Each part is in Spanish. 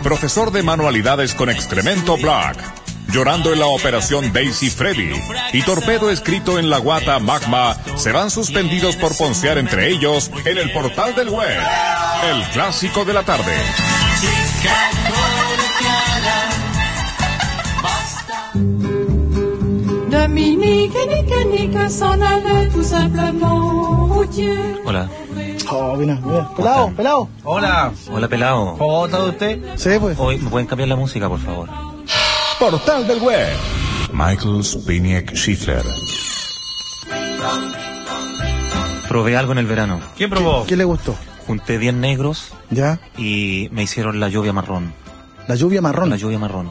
profesor de manualidades con excremento Black, llorando en la operación Daisy Freddy y Torpedo escrito en la guata Magma serán suspendidos por poncear entre ellos en el portal del web. El clásico de la tarde. Hola. Oh, mira, mira. Pelado, pelado. Hola. Hola, pelado. ¿Cómo está usted? Sí, pues. Hoy, ¿me pueden cambiar la música, por favor? Portal del web. Michael Spiniak Schiffler. Probé algo en el verano. ¿Quién probó? ¿Qué le gustó? Junté 10 negros ¿Ya? y me hicieron la lluvia marrón. La lluvia marrón. La lluvia marrón.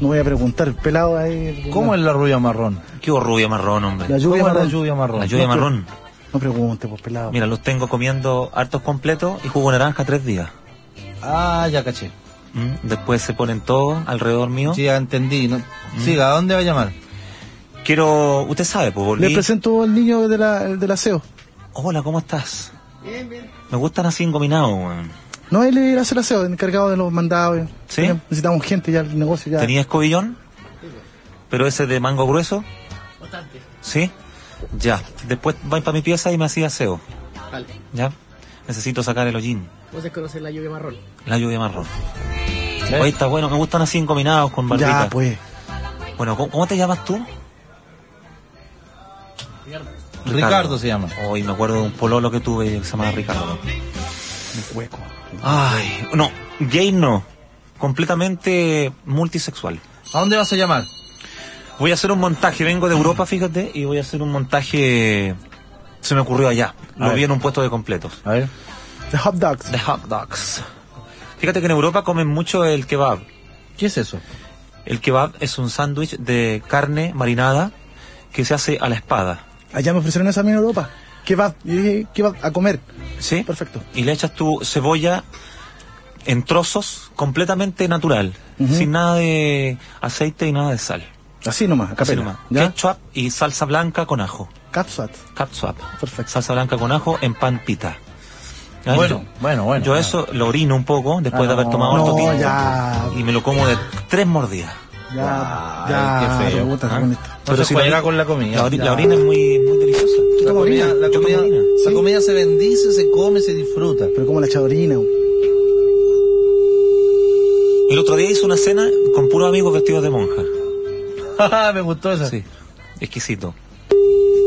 No voy a preguntar, pelado ahí. ¿Cómo es la rubia marrón? ¿Qué hubo rubia marrón, hombre? La lluvia ¿Cómo es la marrón. lluvia marrón? La lluvia marrón. No pregunte, pues, pelado. Mira, los tengo comiendo hartos completos y jugo naranja tres días. Ah, ya caché. ¿Mm? Después se ponen todos alrededor mío. Sí, ya entendí. ¿no? Siga, ¿a dónde va a llamar? Quiero... Usted sabe, pues volví... Le presento al niño de la, del aseo. Hola, ¿cómo estás? Bien, bien. Me gustan así engominados, weón. No, él hace el aseo, encargado de los mandados. ¿Sí? Necesitamos gente ya, el negocio ya. ¿Tenía escobillón? ¿Pero ese de mango grueso? Bastante. ¿Sí? Ya. Después va para mi pieza y me hacía aseo. Vale. ¿Ya? Necesito sacar el hollín. Vos desconocés la lluvia marrón. La lluvia marrón. Oye, está bueno. Me gustan así engominados con barbita. Ya, pues. Bueno, ¿cómo, cómo te llamas tú? Ricardo, se llama. Hoy me acuerdo de un pololo que tuve que se llamaba Ricardo. Hueco. Ay, no. Gay no. Completamente multisexual. ¿A dónde vas a llamar? Voy a hacer un montaje, vengo de Europa, fíjate, y voy a hacer un montaje. Se me ocurrió allá. A Lo ver. vi en un puesto de completos. A ver. The hot dogs. De hot dogs. Fíjate que en Europa comen mucho el kebab. ¿Qué es eso? El kebab es un sándwich de carne marinada que se hace a la espada. Allá me ofrecieron esa a mí en Europa. ¿qué va a comer? ¿Sí? Perfecto. Y le echas tu cebolla en trozos completamente natural. Sin nada de aceite y nada de sal. Así nomás, Así capela. nomás. ¿Ya? Ketchup y salsa blanca con ajo. Catsup. Catsup. Perfecto. Salsa blanca con ajo en pan pita. ¿Ya? Bueno, Yo- bueno, bueno. Yo eso lo orino un poco después Ah, de haber no. tomado harto No, tinto, ya. y me lo como de tres mordidas. Ya, Ay, ya, qué feo. puta, ¿Ah? No se si juega la con la comida. La, ori- Ya. la orina es muy, muy deliciosa. La comida, la comida, la comida se bendice, se come, se disfruta. Pero como la chadorina. El otro día hice una cena con puros amigos vestidos de monja. Me gustó esa. Sí, exquisito.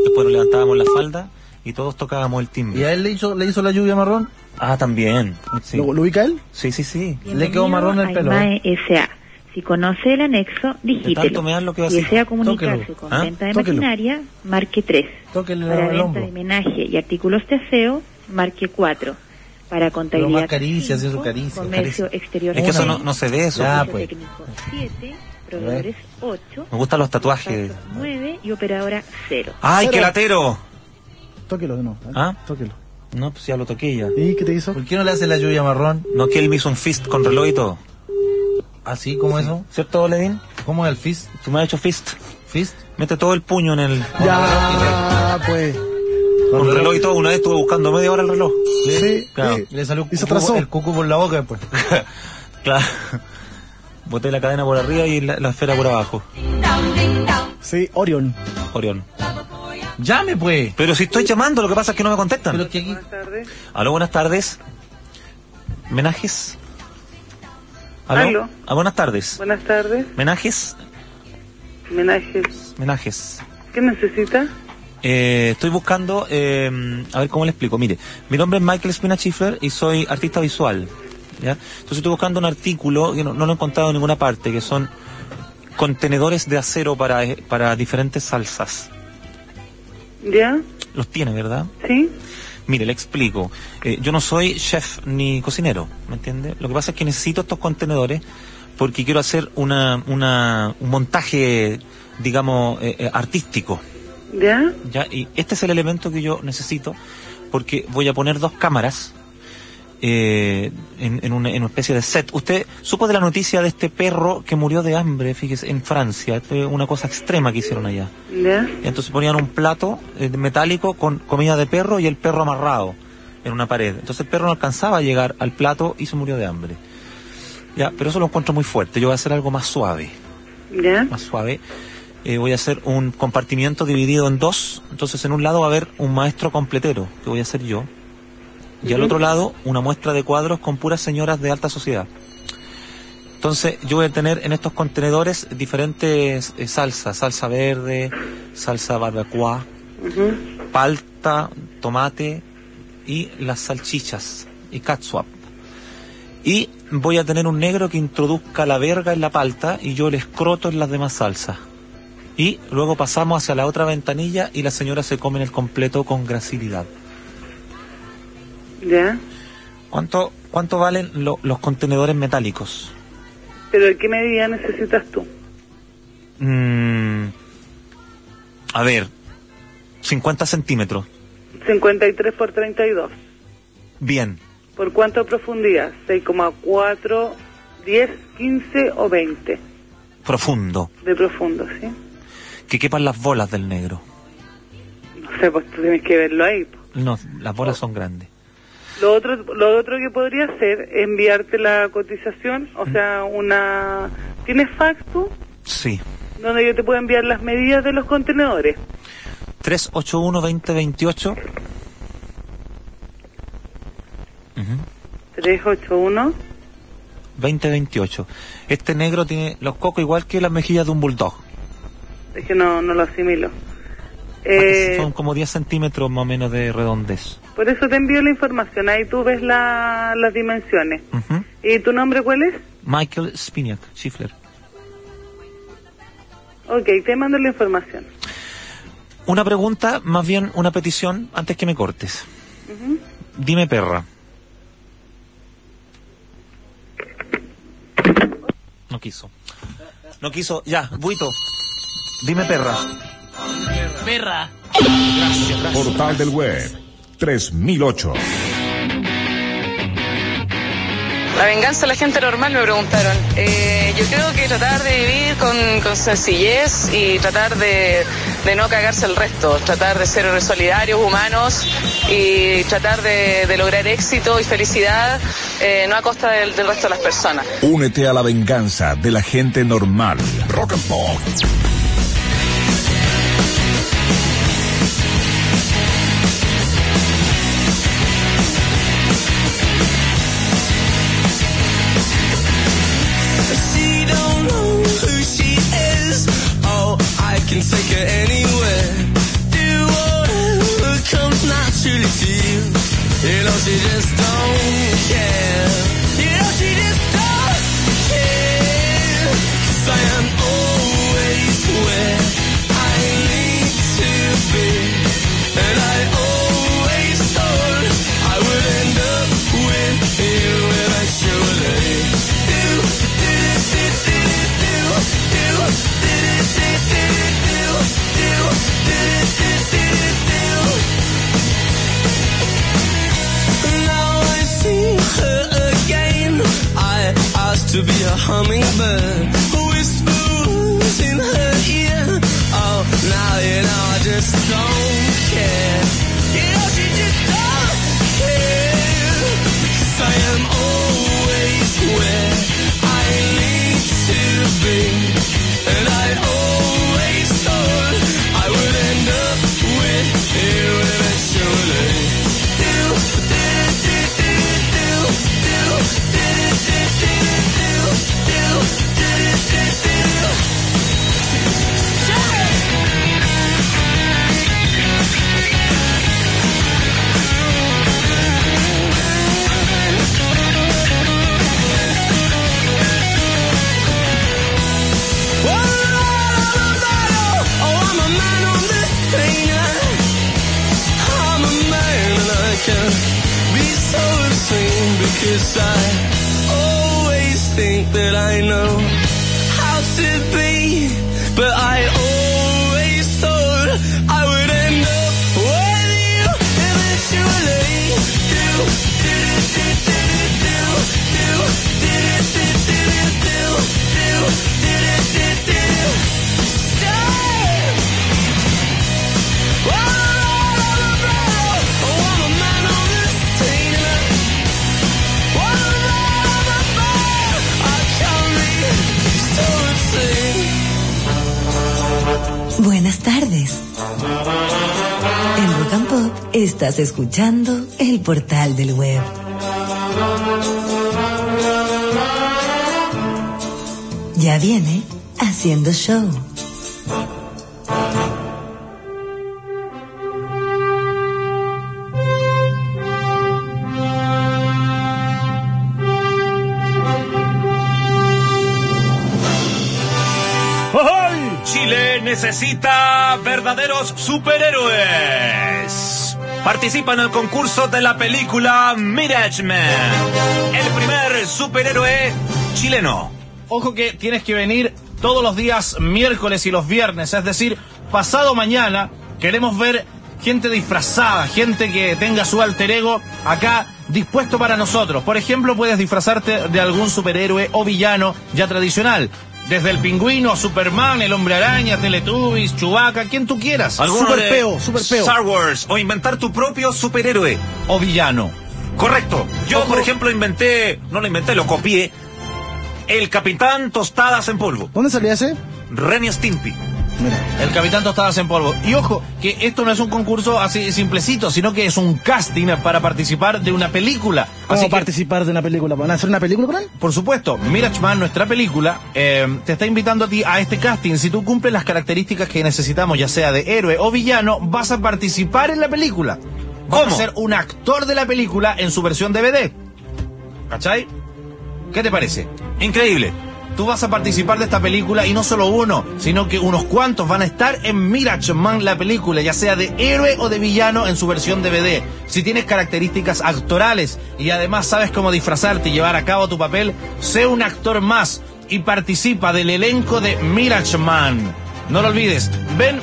Después nos levantábamos la falda y todos tocábamos el ¿Y timbre. a él le hizo, le hizo la lluvia marrón? Ah, también. Sí, ¿Lo, lo ubica él? sí, sí. sí. Le quedó marrón el pelo. Aimae S.A. Si conoce el anexo, De tanto digítelo. mear lo que va a Si desea comunicarse Tóquelo. con ¿Ah? venta de Tóquelo. maquinaria, marque 3. Tóquele Para venta hombro. de menaje y artículos de aseo, marque 4. Para contabilidad más caricias, eso, caricias, Comercio exterior Es que eso no, no se ve eso. Ya, servicio pues. técnico 7, proveedores 8, Me gustan los tatuajes. 9 y operadora 0. ¡Ay, qué latero! Tóquelo de nuevo. ¿eh? ¿Ah? Tóquelo. No, pues ya lo toqué ya. ¿Y qué te hizo? ¿Por qué no le hace la lluvia marrón? No, que él me hizo un fist con reloj y todo. ¿Así como eso? ¿Cierto, Ledín? ¿Cómo es el fist? Tú me has hecho fist. ¿Fist? Mete todo el puño en el... Ya, pues. Con el reloj y todo. Una vez estuve buscando media hora el reloj. Sí, Claro. sí. Y le salió cucú- atrasó. el cucu por la boca después. Claro. Boté la cadena por arriba y la, la esfera por abajo. Sí, Orion. Orión. Llame pues. Pero si estoy llamando, lo que pasa es que no me contestan. Pero que aquí... Aló, buenas tardes. ¿Menajes? ¿Aló? Aló. Ah, buenas tardes. Buenas tardes, ¿Menajes? homenajes. Menajes. ¿Qué necesita? Eh, estoy buscando, eh, a ver cómo le explico. Mire, mi nombre es Michael Spina Schiffer y soy artista visual. ¿Ya? Entonces estoy buscando un artículo que no, no lo he encontrado en ninguna parte, que son contenedores de acero para, eh, para diferentes salsas. ¿Ya? Los tiene, ¿verdad? ¿Sí? Mire, le explico. Eh, yo no soy chef ni cocinero, ¿me entiende? Lo que pasa es que necesito estos contenedores porque quiero hacer una, una, un montaje, digamos, eh, eh, artístico. ¿Ya? ¿ya? Y este es el elemento que yo necesito porque voy a poner dos cámaras eh, en, en una, en una especie de set. Usted supo de la noticia de este perro que murió de hambre, fíjese, en Francia. Fue una cosa extrema que hicieron allá. Entonces ponían un plato eh, metálico con comida de perro y el perro amarrado en una pared. Entonces el perro no alcanzaba a llegar al plato y se murió de hambre. Ya, pero eso lo encuentro muy fuerte. Yo voy a hacer algo más suave. Más suave. Eh, voy a hacer un compartimiento dividido en dos. Entonces, en un lado va a haber un maestro completero, que voy a ser yo. Y al otro lado, una muestra de cuadros con puras señoras de alta sociedad. Entonces, yo voy a tener en estos contenedores diferentes eh, salsas. Salsa verde, salsa barbacoa, palta, tomate y las salchichas y catsup. Y voy a tener un negro que introduzca la verga en la palta y yo el escroto en las demás salsas. Y luego pasamos hacia la otra ventanilla y la señora se come el completo con gracilidad. ¿Ya? ¿Cuánto, cuánto valen lo- los contenedores metálicos? ¿Pero qué medida necesitas tú? Mm, a ver, 50 centímetros. 53 por 32. Bien. ¿Por cuánto profundidad? 6,4, 10, 15 o 20 Profundo. de profundo, ¿sí? Que quepan las bolas del negro. No sé, pues tú tienes que verlo ahí. No, las bolas son grandes. Lo otro, lo otro que podría hacer es enviarte la cotización, o sea, una... ¿Tienes fax tú? Sí. Donde yo te puedo enviar las medidas de los contenedores. 381-2028. Ujú. 381. 2028. Este negro tiene los cocos igual que las mejillas de un bulldog. Es que no, no lo asimilo. Eh, Son como 10 centímetros más o menos de redondez. por eso te envío la información. Ahí tú ves la, las dimensiones. Ujú. ¿Y tu nombre cuál es? Michael Spiniak, Schifler. Ok, te mando la información. Una pregunta, más bien una petición, antes que me cortes. Dime perra. No quiso. No quiso. Ya, Buito. Dime perra. Perra. Portal del Web 3008. La venganza de la gente normal me preguntaron. Eh, yo creo que tratar de vivir con, con sencillez y tratar de, de no cagarse el resto, tratar de ser solidarios, humanos y tratar de, de lograr éxito y felicidad eh, no a costa del, del resto de las personas. Únete a la venganza de la gente normal. Rock and Pop. fio e não se gestão. To be a hummingbird. who Whispers in her ear. Oh, now you know I just don't care. You know she just don't care. Because I am always where Estás escuchando el portal del web. Ya viene haciendo show. Chile necesita verdaderos superhéroes. Participa en el concurso de la película Mirage Man. El primer superhéroe chileno. Ojo que tienes que venir todos los días miércoles y los viernes, es decir, pasado mañana queremos ver gente disfrazada, gente que tenga su alter ego acá dispuesto para nosotros. Por ejemplo, puedes disfrazarte de algún superhéroe o villano ya tradicional. Desde el pingüino, Superman, el hombre araña, Teletubbies, Chewbacca, quien tú quieras. Super peo, super peo. Star Wars o inventar tu propio superhéroe. O villano. Correcto. Yo, por ejemplo, inventé, no lo inventé, lo copié. El Capitán Tostadas en polvo. ¿Dónde salía ese? Ren y Stimpy. Mira. El Capitán Tostadas en polvo. Y ojo, que esto no es un concurso así simplecito, sino que es un casting para participar de una película. ¿Cómo Así que, participar de una película? ¿Van a hacer una película con él? por supuesto, Mirage Man, nuestra película, eh, te está invitando a ti a este casting. Si tú cumples las características que necesitamos, ya sea de héroe o villano, vas a participar en la película. Vas ¿Cómo? a ser un actor de la película en su versión DVD. ¿Cachai? ¿Qué te parece? Increíble. Tú vas a participar de esta película y no solo uno, sino que unos cuantos van a estar en Mirage Man, la película, ya sea de héroe o de villano en su versión DVD. Si tienes características actorales y además sabes cómo disfrazarte y llevar a cabo tu papel, sé un actor más y participa del elenco de Mirage Man. No lo olvides, ven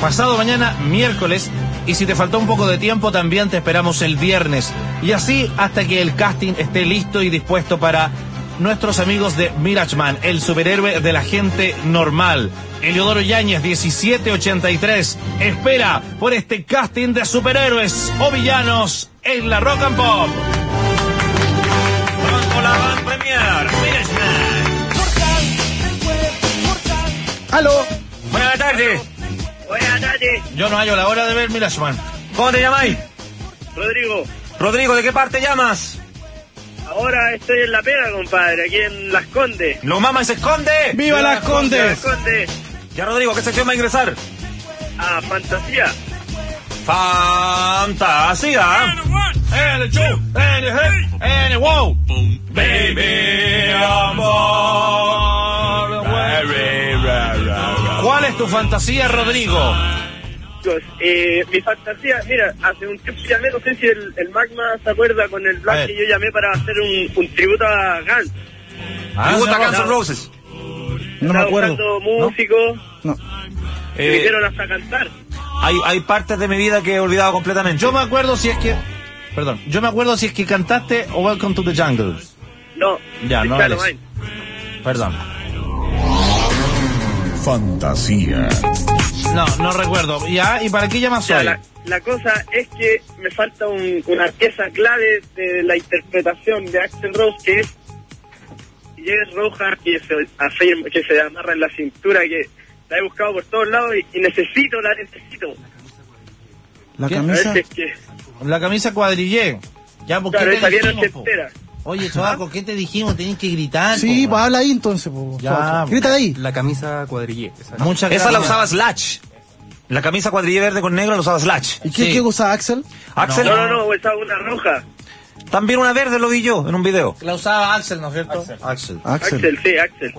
pasado mañana miércoles y si te faltó un poco de tiempo también te esperamos el viernes. Y así hasta que el casting esté listo y dispuesto para nuestros amigos de Mirage Man, el superhéroe de la gente normal. Eliodoro Yáñez, 1783, espera por este casting de superhéroes o villanos en la Rock and Pop. Pronto la van premier. Mirage Man. ¡Aló! Buenas tardes. Buenas tardes, Yo no hallo la hora de ver Mirage Man. ¿Cómo te llamáis? Rodrigo. Rodrigo, ¿de qué parte llamas? Ahora estoy en la pega, compadre, aquí en Las Condes. ¿Los mamas se esconde? ¡Viva las Las Condes! Condes. Ya, Rodrigo, ¿qué sección va a ingresar? A Fantasía. Fantasía. El show, en el hip, en el wow. Baby, ¿Cuál es tu fantasía, Rodrigo? Chicos, eh, mi fantasía, mira, hace un tiempo llamé, no sé si el, el Magma se acuerda con el A Black que yo llamé para hacer un, un tributo a Gans. Ah, ¿Te gusta se Guns N' llama- Roses? No me Estaba acuerdo. buscando músicos, No. que Eh, vinieron hasta cantar. hay, hay partes de mi vida que he olvidado completamente. Yo me acuerdo si es que. Perdón, yo me acuerdo si es que cantaste o Welcome to the Jungle. No, Ya, no. Perdón. Fantasía. No, no recuerdo. Ya, ¿y para qué llamas Ya, hoy? la, la cosa es que me falta un- una pieza clave de la interpretación de Axel Rose, que es y es roja, que se, que se amarra en la cintura, que la he buscado por todos lados y, y necesito, la necesito. La ¿Qué? Camisa. es que... La camisa cuadrillé. Ya, ¿por qué Claro, te esa po? Oye, Chobaco, ¿qué te dijimos? Tenés que gritar. Sí, pues habla ahí entonces, po. Ya, Grita de ahí. La camisa cuadrillé. esa. Muchas Esa la usaba Slash. La camisa cuadrilla verde con negro la usaba Slash. ¿Y qué, Sí. qué usa Axel? Axel, No, no, no, esa una roja. también una verde lo vi yo en un video. La usaba Axel, ¿no es cierto? Axel. Axel. Axel, sí, Axel.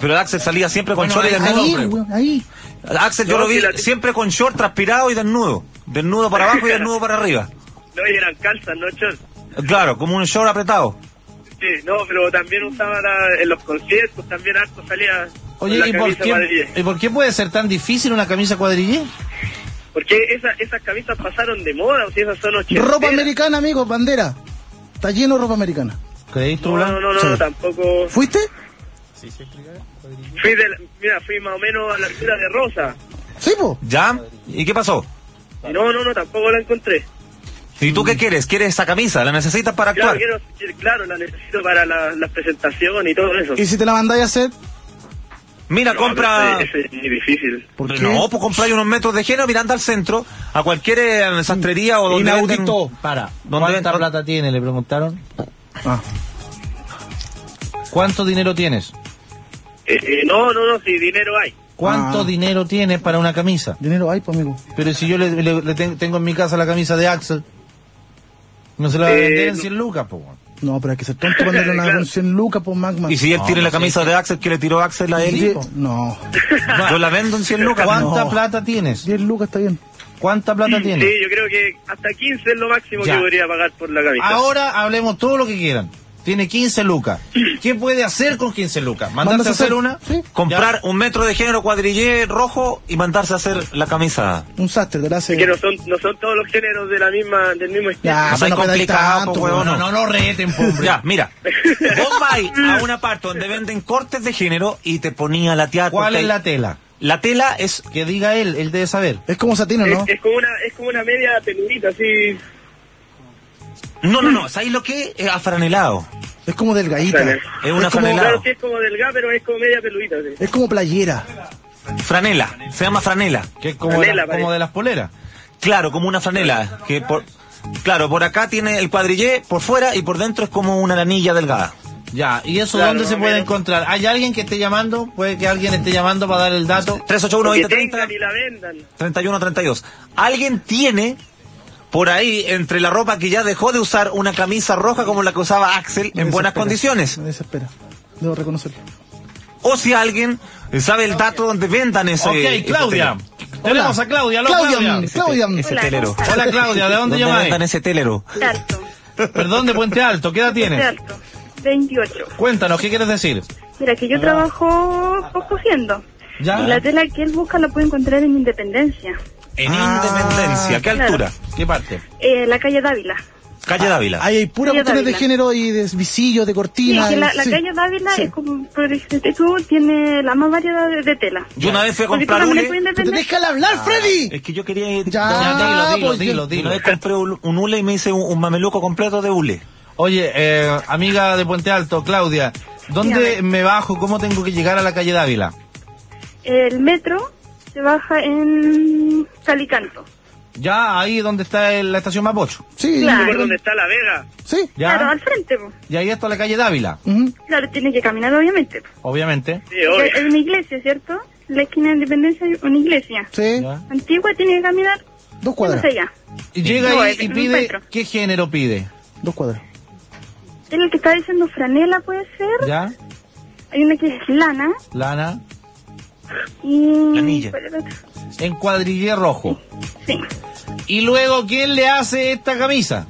Pero Axel salía siempre con Bueno, short y desnudo. Ahí, ahí. Axel yo No, lo vi la- siempre con short transpirado y desnudo. Desnudo para abajo y desnudo para arriba. No, y eran calzas, no shorts. Claro, como un short apretado. Sí, no, pero también usaba la- en los conciertos, también harto salía Oye, con la ¿y por, camisa qué. ¿y por qué puede ser tan difícil una camisa cuadrillé? Porque esa, esas camisas pasaron de moda, o si esas son ochenteras. Ropa americana, amigo, bandera. Está lleno de ropa americana. ¿Creéis tú, No, no, no, no, Sí. tampoco. ¿Fuiste? Fui de, la- mira, fui más o menos a la altura de Rosa. Sí, po. ¿Ya? ¿Y qué pasó? No, no, no, tampoco la encontré. ¿Y tú qué quieres? ¿Quieres esa camisa? ¿La necesitas para Claro, actuar? quiero, quiero- claro, la necesito para la, la presentación y todo eso. ¿Y si te la mandáis a hacer? Mira, No, compra... pero Ese, ese es muy difícil. ¿Por qué? No, pues compráis unos metros de género, mirando al centro, a cualquier eh, sastrería o donde Inaudito. venden- Para, ¿Dónde ¿cuánta plata tiene? Le preguntaron. Ah, ¿Cuánto dinero tienes? Eh, eh, no, no, no, si dinero hay. ¿Cuánto Ah. dinero tienes para una camisa? dinero hay, pues, amigo. Pero si yo le, le- le ten- tengo en mi casa la camisa de Axel, no se la va a Eh, vender en no. 100 lucas, po. No, pero hay que ser tonto para darle una Claro. canción Lucas, pues, Magma. Y si él No, tiene no la sé. camisa de Axel que le tiró Axel a él, Die- No, yo la vendo en 100 lucas. ¿Cuánta No. plata tienes? 10 Lucas está bien. ¿Cuánta plata Sí, tienes? yo creo que hasta 15 es lo máximo Ya. que podría pagar por la camisa. Ahora hablemos todo lo que quieran. Tiene 15 lucas. ¿Qué puede hacer con 15 lucas? ¿Mandarse a hacer hacer- una? Sí. Comprar un metro de género cuadrillé rojo y mandarse a hacer la camisa. Un sastre, te la hace. Es que no son, no son todos los géneros de la misma, del mismo estilo. Ya, No seas no complicado, tanto, po, pues. huevón. No, no, no reten, pobre. Ya, mira. Vos vais a una parte donde venden cortes de género y te ponía la tía. ¿Cuál es la tela? La tela es. Que diga él, él debe saber. Es como satino, ¿no? Es, es como una, es como una media peludita, así. No, no, no. ¿Sabes lo que es? Es afranelado. Es como delgadita. Es una como- franela. Claro, sí es como delgada, pero es como media peludita. sí. Es como playera. Franela. Se llama franela. Que es como, Franela, la- parece. como de las poleras. Claro, como una franela. Que por, claro, por acá tiene el cuadrillé por fuera y por dentro es como una lanilla delgada. Ya, ¿y eso Claro, dónde se puede menos. encontrar? ¿Hay alguien que esté llamando? ¿Puede que alguien esté llamando para dar el dato? 381 O que 2030 tengan y la vendan. 31 32. ¿Alguien tiene por ahí entre la ropa que ya dejó de usar una camisa roja como la que usaba Axel Me en buenas condiciones? Me desespera. Debo reconocerlo. O si alguien sabe el dato donde vendan ese. ok, ese Claudia. telero. Tenemos a Claudia. Aló, Claudia, Claudia. Claudia. Ese Hola, telero. ¿cómo Hola, Claudia. ¿De dónde ¿Dónde vendan llamáis? ese telero? Alto, Perdón, de Puente Alto. ¿Qué edad de tienes? alto, 28. Cuéntanos, ¿qué quieres decir? Mira, que yo trabajo cosiendo. ¿Ya? Y la tela que él busca la puede encontrar en Independencia, En Ah, Independencia. ¿Qué claro. altura? ¿Qué parte? eh, la calle Dávila. Calle Dávila. Ahí hay puras Calle cuestiones de género y de visillos, de Sí, cortinas. que la, la sí. calle Dávila Sí. es como, por ejemplo, tiene la más variedad de, de tela. Yo una vez fui a tú comprar Independencia. déjala hablar, Freddy. Es que yo quería ir. Ya, Ya, dilo, dilo, pues, dilo, dilo. una vez compré un, un hule y me hice un, un mameluco completo de hule. Oye, eh, amiga de Puente Alto, Claudia, ¿dónde me bajo? ¿Cómo tengo que llegar a la calle Dávila? El metro se baja en Calicanto. Ya ahí donde está el- la estación Mapocho. Sí, Claro. Por donde está la Vega. sí. ¿Ya? Claro, al frente. po. Y ahí está la calle Dávila. Claro, tiene que caminar obviamente. po. obviamente. Sí, obvio. Hay una iglesia, ¿cierto? La esquina de Independencia hay una iglesia. Sí, ¿Ya? Antigua tiene que caminar dos cuadras. Y llega No, ahí es y pide. ¿qué género pide? Dos cuadras. Es el que está diciendo franela, puede ser. ¿Ya? Hay una que es lana Lana. Y... Lanilla. ¿cuál era otra? En cuadrillé rojo. Sí. Y luego, ¿quién le hace esta camisa?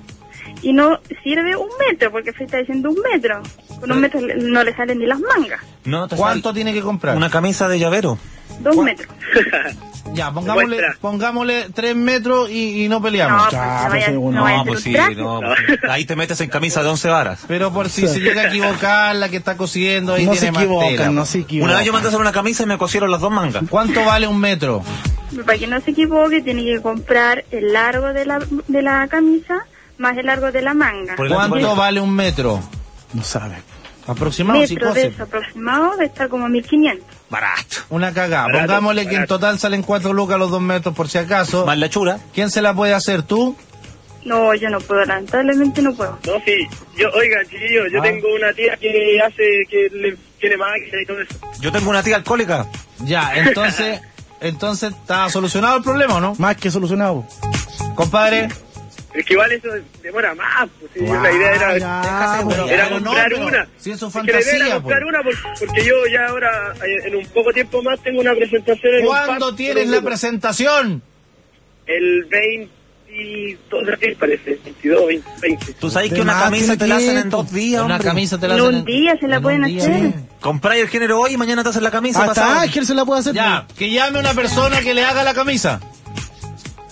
Y no sirve un metro, porque se está diciendo un metro. Con un metro no le salen ni las mangas. No, ¿Cuánto sale tiene que comprar? Una camisa de llavero. Dos metros. Ya, pongámosle, pongámosle tres metros y, y no peleamos. No, pues, Ya, no vaya, pues, no bueno. vaya a No, pues sí, no. pues, ahí te metes en camisa de 11 varas. Pero por si se llega a equivocar la que está cosiendo, ahí No se tiene más equivocan, tela. no se equivocan. Una vez yo mandé a hacer una camisa y me cosieron las dos mangas. ¿Cuánto vale un metro? Para que no se equivoque, tiene que comprar el largo de la, de la camisa más el largo de la manga. ¿Cuánto vale un metro? No sabe. Aproximado, si metro de cose. eso aproximado está como 1500. Barato. Una cagada. Barato, Pongámosle que en total salen cuatro lucas los dos metros por si acaso. Más la chura. ¿Quién se la puede hacer tú? No, yo no puedo, lamentablemente no puedo. No, sí. Yo, oiga, chiquillo, yo Ah. tengo una tía que hace, que le tiene máquina y todo eso. Yo tengo una tía alcohólica. Ya, entonces, entonces está solucionado el problema, ¿o ¿no? Más que solucionado. Compadre, Es que igual eso demora más. Pues, sí, la idea era, ya, pero- era pero no, comprar pero una. si es su Es que la idea fantasía, era comprar pues. una por- porque yo ya ahora, eh, en un poco tiempo más, tengo una presentación en un ¿cuándo parque, tienes la presentación? El 22 de abril parece, 22, 20. 20. Tú sabes que una camisa te la hacen en dos días, Una hombre. camisa te la En hacen un día se la en pueden un hacer. Compráis el género hoy y mañana te hacen la camisa. Hasta pasado. Ángel se la puede hacer. Ya, que llame una persona que le haga la camisa.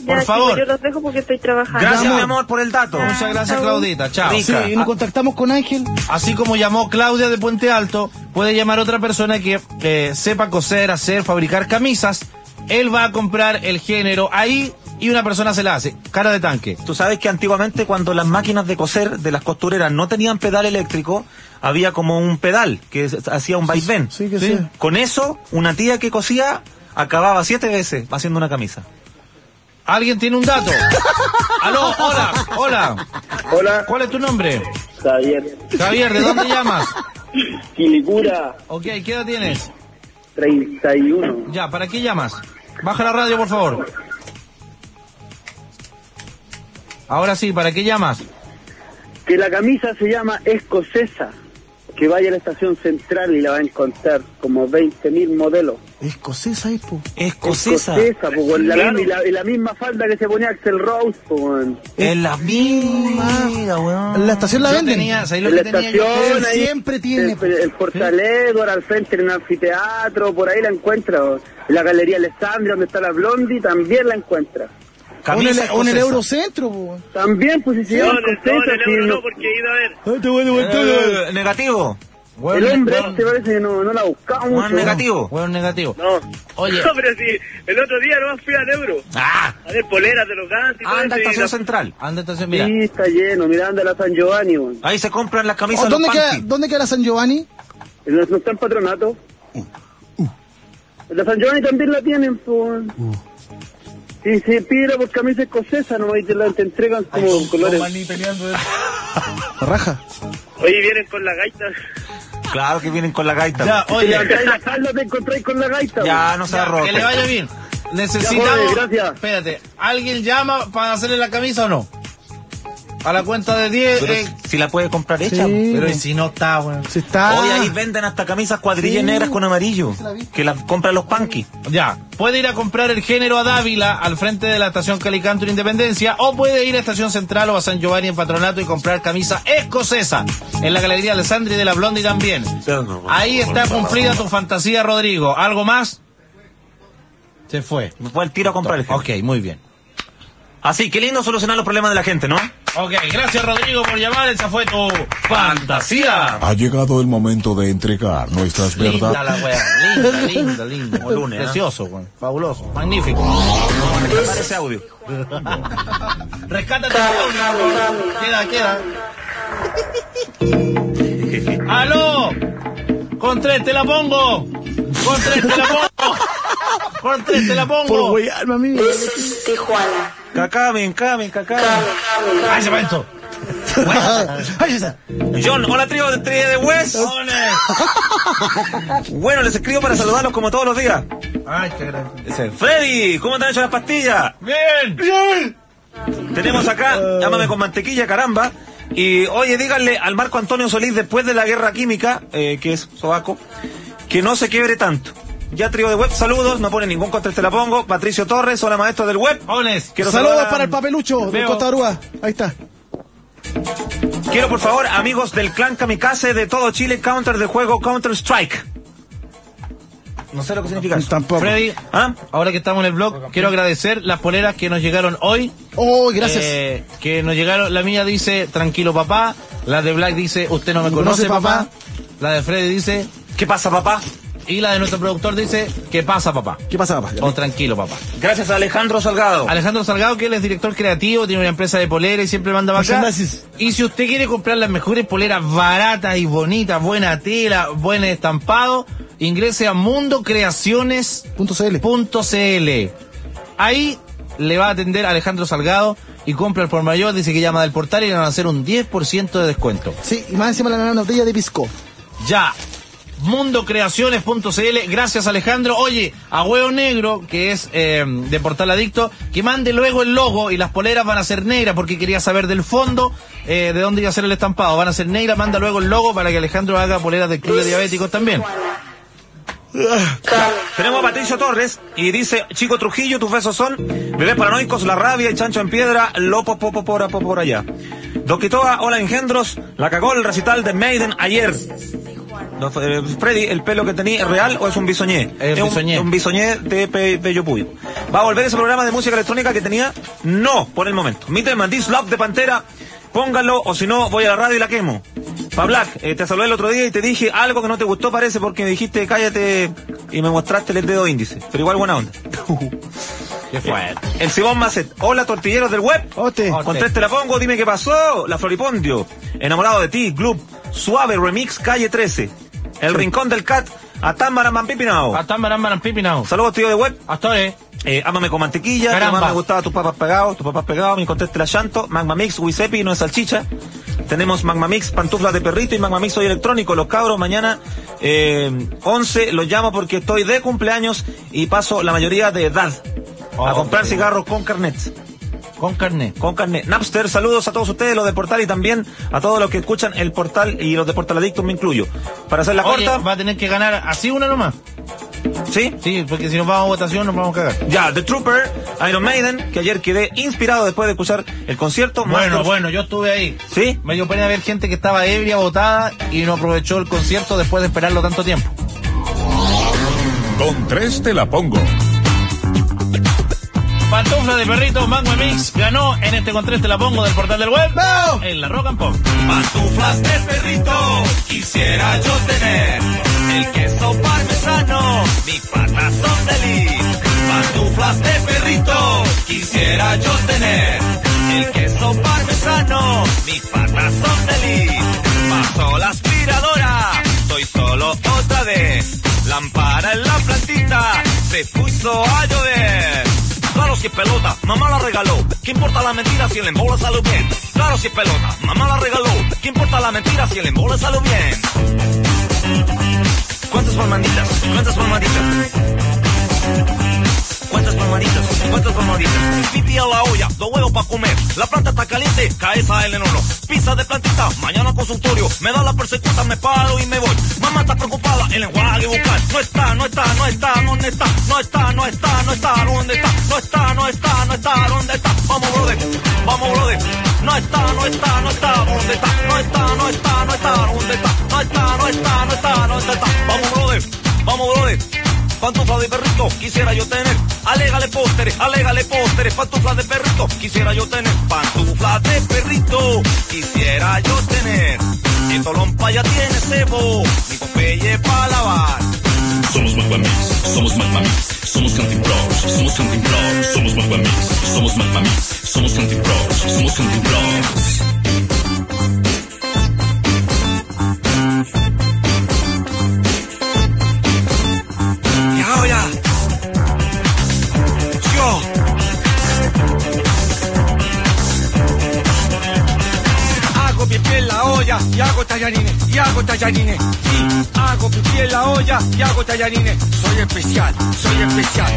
Ya, Por favor. yo los dejo porque estoy trabajando. Gracias, Amor. mi amor, por el dato. Muchas gracias. Claudita. Chao. Sí, y nos contactamos con Ángel. Así como llamó Claudia de Puente Alto, puede llamar otra persona que eh, sepa coser, hacer, fabricar camisas. Él va a comprar el género ahí y una persona se la hace. Cara de tanque. Tú sabes que antiguamente cuando las máquinas de coser de las costureras no tenían pedal eléctrico, había como un pedal que hacía un vaivén. Sí, que sí. Con eso, una tía que cosía acababa siete veces haciendo una camisa. ¿Alguien tiene un dato? Aló, hola, hola. Hola, ¿Cuál es tu nombre? Javier. Javier, ¿de dónde llamas? Quilicura Ok, ¿qué edad tienes? 31. Ya, ¿para qué llamas? Baja la radio, por favor. Ahora sí, ¿para qué llamas? Que la camisa se llama escocesa. Que vaya a la estación central y la va a encontrar como 20.000 modelos. Escocesa, es, po. Escocesa. Escocesa, pues, weón, la, y, la, y la misma falda que se ponía Axel Rose, weón. Es la misma, weón. En la estación la Yo venden. tenía, ¿sabes lo En que la tenía estación, Él ahí, siempre tiene, El, el Portal Edward, al frente en el anfiteatro, por ahí la encuentra. weón. En la Galería Alessandria, donde está la Blondie, también la encuentra. O en el, Camisa o en el. Eurocentro, po. También, pues, si se llama escocesa, si no- porque he ido a ver. Eh, el hombre Weón, este parece que no, no la buscaba mucho. Weón negativo. weón negativo. No. Oye. No, pero si el otro día no fui al Euro. Ah, A ver, poleras de los y todo anda y estación la- central. Anda entonces, mira. Sí, está lleno, mirando a la San Giovanni, weón. Ahí se compran las Oh, camisas de ¿dónde, los queda. ¿Dónde queda la San Giovanni? ¿No, no está en patronato? La San Giovanni también la tienen, pues. Sí, sí, pide por camisa escocesa, no y te la te entregan como colores. Raja. Oye, vienen con la gaita. Claro que vienen con la gaita. Ya, Si oye, levantáis la falda te encontráis con la gaita. Ya, no se ya, arroje. que le vaya bien. Ya, Necesitamos. joder, gracias. Espérate, ¿alguien llama para hacerle la camisa o no? A la cuenta de 10. Pero eh, si la puede comprar hecha. Sí. pero ¿y si no está, weón. Si está. Hoy ahí venden hasta camisas cuadrillas Sí. negras con amarillo. Que las compran los punky. Ya, puede ir a comprar el género a Dávila al frente de la estación Calicanto en Independencia o puede ir a Estación Central o a San Giovanni en Patronato y comprar camisa escocesa en la Galería Alessandri de la Blondie también. Ahí está cumplida tu fantasía, Rodrigo. ¿Algo más? Se fue. Me fue el tiro a comprar el Ok, muy bien. Así, qué lindo solucionar los problemas de la gente, ¿no? Ok, gracias Rodrigo por llamar. Esa fue tu fantasía. Ha llegado el momento de entregar nuestras Linda verdades. la wea, linda, linda, linda. Como lunes, ¿eh? Precioso, weón. Fabuloso, magnífico. Rescatar ese audio. Rescátate. Queda, queda. ¡Aló! Con tres te la pongo. Con tres te la pongo. Tres te la Por pongo. weyarme a mí. Tijuana. Cacamen, camen, cacamen. ¡Ay, se va esto! Ahí está. John, hola trío de trío de West. Bueno, les escribo para saludarlos como todos los días. ¡Ay, qué grande! Freddy, ¿cómo te han hecho las pastillas? ¡Bien! Tenemos acá, llámame con mantequilla, caramba. Y oye, díganle al Marco Antonio Solís, después de la guerra química, eh, que es sobaco, que no se quiebre tanto. Ya trío de web, saludos, no pone ningún contra te la pongo. Patricio Torres, hola maestro del web. ¡Ones! Quiero Saludos saludar para el papelucho de. Costa Arúa. Ahí está. Quiero por favor, amigos del clan Kamikaze de todo Chile, counter del juego Counter Strike. No sé lo que significa eso. Tampoco. Freddy, ¿Ah? ahora que estamos en el blog, quiero agradecer las poleras que nos llegaron hoy. Oh, gracias. Eh, que nos llegaron, la mía dice, tranquilo papá. La de Black dice, usted no me ¿Me conoce, conoce, papá. papá? La de Freddy dice, ¿Qué pasa, papá? Y la de nuestro productor dice, ¿qué pasa papá? ¿Qué pasa, papá? O tranquilo papá. Gracias a Alejandro Salgado. Alejandro Salgado, que él es director creativo, tiene una empresa de poleras y siempre manda acá. Merchandising. Y si usted quiere comprar las mejores poleras baratas y bonitas, buena tela, buen estampado, ingrese a mundocreaciones.cl. Ahí le va a atender Alejandro Salgado y compra el por mayor, dice que llama del portal y le van a hacer un 10% de descuento. Sí, y más encima le dan una botella de pisco. Ya. Mundocreaciones.cl, gracias Alejandro. Oye, a Huevo Negro, que es eh, de Portal Adicto, que mande luego el logo y las poleras van a ser negras porque quería saber del fondo eh, de dónde iba a ser el estampado. Van a ser negras, manda luego el logo para que Alejandro haga poleras del Club de Diabéticos también. Tenemos a Patricio Torres y dice, Chico Trujillo, tus besos son bebés paranoicos, la rabia y chancho en piedra, lopo popo por, por allá. Doquitoa, hola engendros, la cagó el recital de Maiden ayer. Fue- eh, Freddy, ¿el pelo que tenía es real o es un bisoñé? Es un, bisoñé. un bisoñé de Pe- Pello Puyo. ¿Va a volver ese programa de música electrónica que tenía? No, por el momento. Mi tema, This Love de Pantera, póngalo o si no voy a la radio y la quemo. Pa Black, eh, te saludé el otro día y te dije algo que no te gustó parece porque me dijiste cállate y me mostraste el dedo índice. Pero igual buena onda. Qué fuerte. El Simón Macet, hola tortilleros del web. Ote. Con tres te la pongo, dime qué pasó. La Floripondio, enamorado de ti, Club. Suave Remix, calle 13. El Rincón del Cat, Atambaraman Pipinao. Atambaraman Pipinao. Saludos, tío de web. Hasta ahora. Eh, ámame con mantequilla, Caramba. me gustaba tus papas pegados, tus papas pegados, mi conteste la llanto, Magma Mix, Wisepi, no es salchicha. Tenemos Magma Mix, pantuflas de perrito y Magma Mix hoy electrónico. Los cabros mañana eh, 11 los llamo porque estoy de cumpleaños y paso la mayoría de edad a comprar cigarros con carnet. Con carnet. Con carnet. Napster, saludos a todos ustedes, los de Portal y también a todos los que escuchan el Portal y los de Portal Adictos me incluyo. Para hacer la Oye, corta. va a tener que ganar así una nomás. ¿Sí? Sí, porque si nos vamos a votación nos vamos a cagar. Ya, The Trooper, Iron Maiden, que ayer quedé inspirado después de escuchar el concierto. Bueno, Masters- bueno, yo estuve ahí. ¿Sí? Me dio pena ver gente que estaba ebria, botada y no aprovechó el concierto después de esperarlo tanto tiempo. Con tres te la pongo. Pantufla de perrito Mango Mix ganó en este con tres te la pongo del portal del web. En la Rock and Pop. Pantuflas de perrito quisiera yo tener. El queso parmesano, mis patas son de lis. Pantuflas de perrito quisiera yo tener. El queso parmesano, mis patas son de lis. Pasó la aspiradora, estoy solo otra vez. Lámpara en la plantita, se puso a llover. Claro si es pelota, mamá la regaló. ¿Qué importa la mentira si el embole sale bien? Claro si es pelota, mamá la regaló. ¿Qué importa la mentira si el embole sale bien? ¿Cuántas palmaditas? ¿Cuántas palmaditas? ¿Cuántas palmaditas? ¿Cuántas palmaditas? Pipi a la olla, dos huevos para comer. Cae esa el enolo. Pizza de plantita, mañana consultorio. Me da la persecuta, me paro y me voy. Mamá está preocupada, el enjuague buscar. No está, no está, no está, ¿dónde está? No está, no está, no está, ¿dónde está? No está, no está, no está, ¿dónde está? Vamos, brother, vamos, brother. No está, no está, no está, ¿dónde está? No está, no está, no está, ¿dónde está? No está, no está, no está, ¿dónde está? Vamos, brother, vamos, brother. Pantufla de perrito, quisiera yo tener. Alégale pósteres, alégale pósteres. Pantufla de perrito, quisiera yo tener. Pantufla de perrito, quisiera yo tener. En Tolompa ya tiene cebo, mi Popeye para lavar. Somos Magma Mix, somos Magma Mix, somos Hunting Pros, somos Pros, somos Magma Mix, somos Magma Mix, somos Hunting Pros, somos Hunting Pros. Y hago tallarines. Sí, hago pipí en la olla y hago tallarines. Soy especial, soy especial.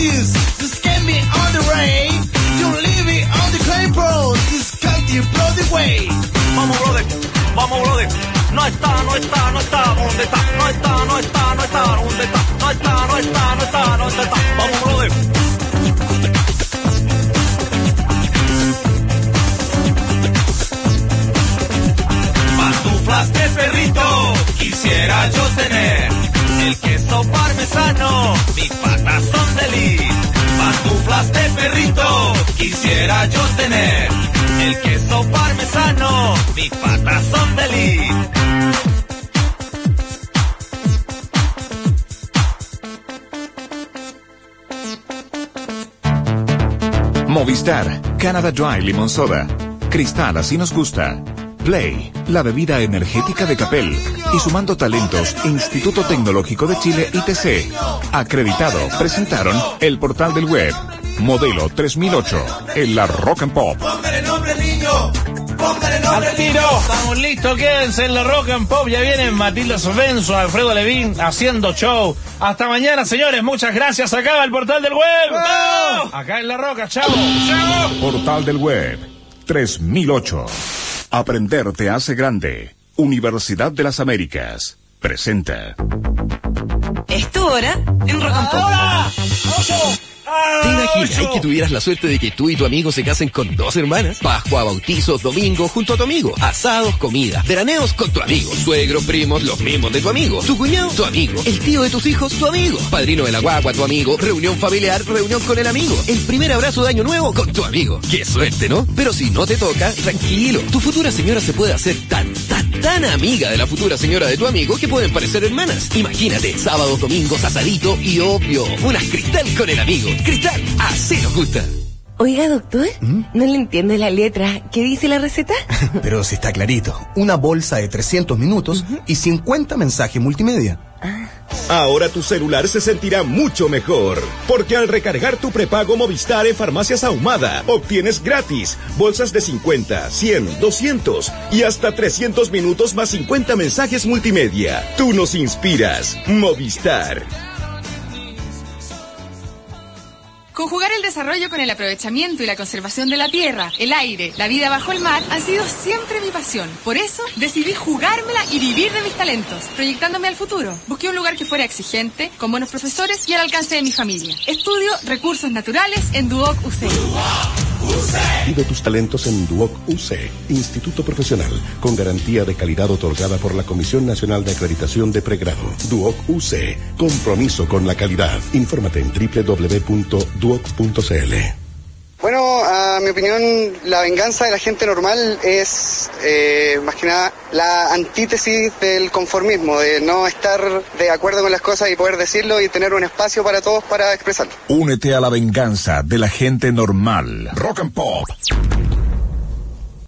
The benches. Just give me on the rain. You're living on the clay pro. Just cut the bloody way. Vamos, brother, vamos, brother. No está, no está, no está, ¿dónde está? No está, no está, no está, ¿dónde está? No está, no está, no está, ¿dónde está? Vamos, brother. Pantuflas de perrito, quisiera yo tener. El queso parmesano, mis De perrito, quisiera yo tener. El queso parmesano, mis patas son de lis. Movistar, Canada Dry Limon Soda, Cristal Así Nos Gusta, Play, la bebida energética de Capel y sumando talentos, Instituto Tecnológico de Chile ITC, acreditado, presentaron el portal del web, modelo 3008, en la Rock and Pop. Póngale nombre niño. Póngale Al tiro, estamos listos, quédense en la Rock and Pop. Ya vienen Matilda Sobenzo, Alfredo Levín haciendo show. Hasta mañana, señores. Muchas gracias. Acá el portal del web. Acá en la Roca, chao. Chao. Portal del Web 3008. Aprender te hace grande. Universidad de las Américas. Presenta. Es tu hora en Rock and Pop. Ahora, ocho, ¿Te imaginas que tuvieras la suerte de que tú y tu amigo se casen con dos hermanas? Pascua, bautizos, domingo, junto a tu amigo. Asados, comidas, veraneos con tu amigo. Suegros, primos, los mismos de tu amigo. Tu cuñado, tu amigo. El tío de tus hijos, tu amigo. Padrino de la guagua, tu amigo. Reunión familiar, reunión con el amigo. El primer abrazo de año nuevo con tu amigo. Qué suerte, ¿no? Pero si no te toca, tranquilo. Tu futura señora se puede hacer tan, tan, tan amiga de la futura señora de tu amigo que pueden parecer hermanas. Imagínate, sábados, domingos, asadito y obvio, unas cristal con el amigo. Cristal, así nos gusta. Oiga, doctor, no le entiendo la letra. ¿Qué dice la receta? Pero si está clarito. Una bolsa de 300 minutos y 50 mensajes multimedia. Ahora tu celular se sentirá mucho mejor, porque al recargar tu prepago Movistar en Farmacias Ahumada, obtienes gratis bolsas de 50, 100, 200 y hasta 300 minutos más 50 mensajes multimedia. Tú nos inspiras. Movistar. Conjugar el desarrollo con el aprovechamiento y la conservación de la tierra, el aire, la vida bajo el mar han sido siempre mi pasión. Por eso decidí jugármela y vivir de mis talentos, proyectándome al futuro. Busqué un lugar que fuera exigente, con buenos profesores y al alcance de mi familia. Estudio recursos naturales en Duoc Vive tus talentos en Duoc UC, Instituto Profesional, con garantía de calidad otorgada por la Comisión Nacional de Acreditación de Pregrado. Duoc UC, compromiso con la calidad. Infórmate en www.duoc.cl. Bueno, a mi opinión, la venganza de la gente normal es eh, más que nada la antítesis del conformismo, de no estar de acuerdo con las cosas y poder decirlo y tener un espacio para todos para expresarlo. Únete a la venganza de la gente normal. Rock and Pop.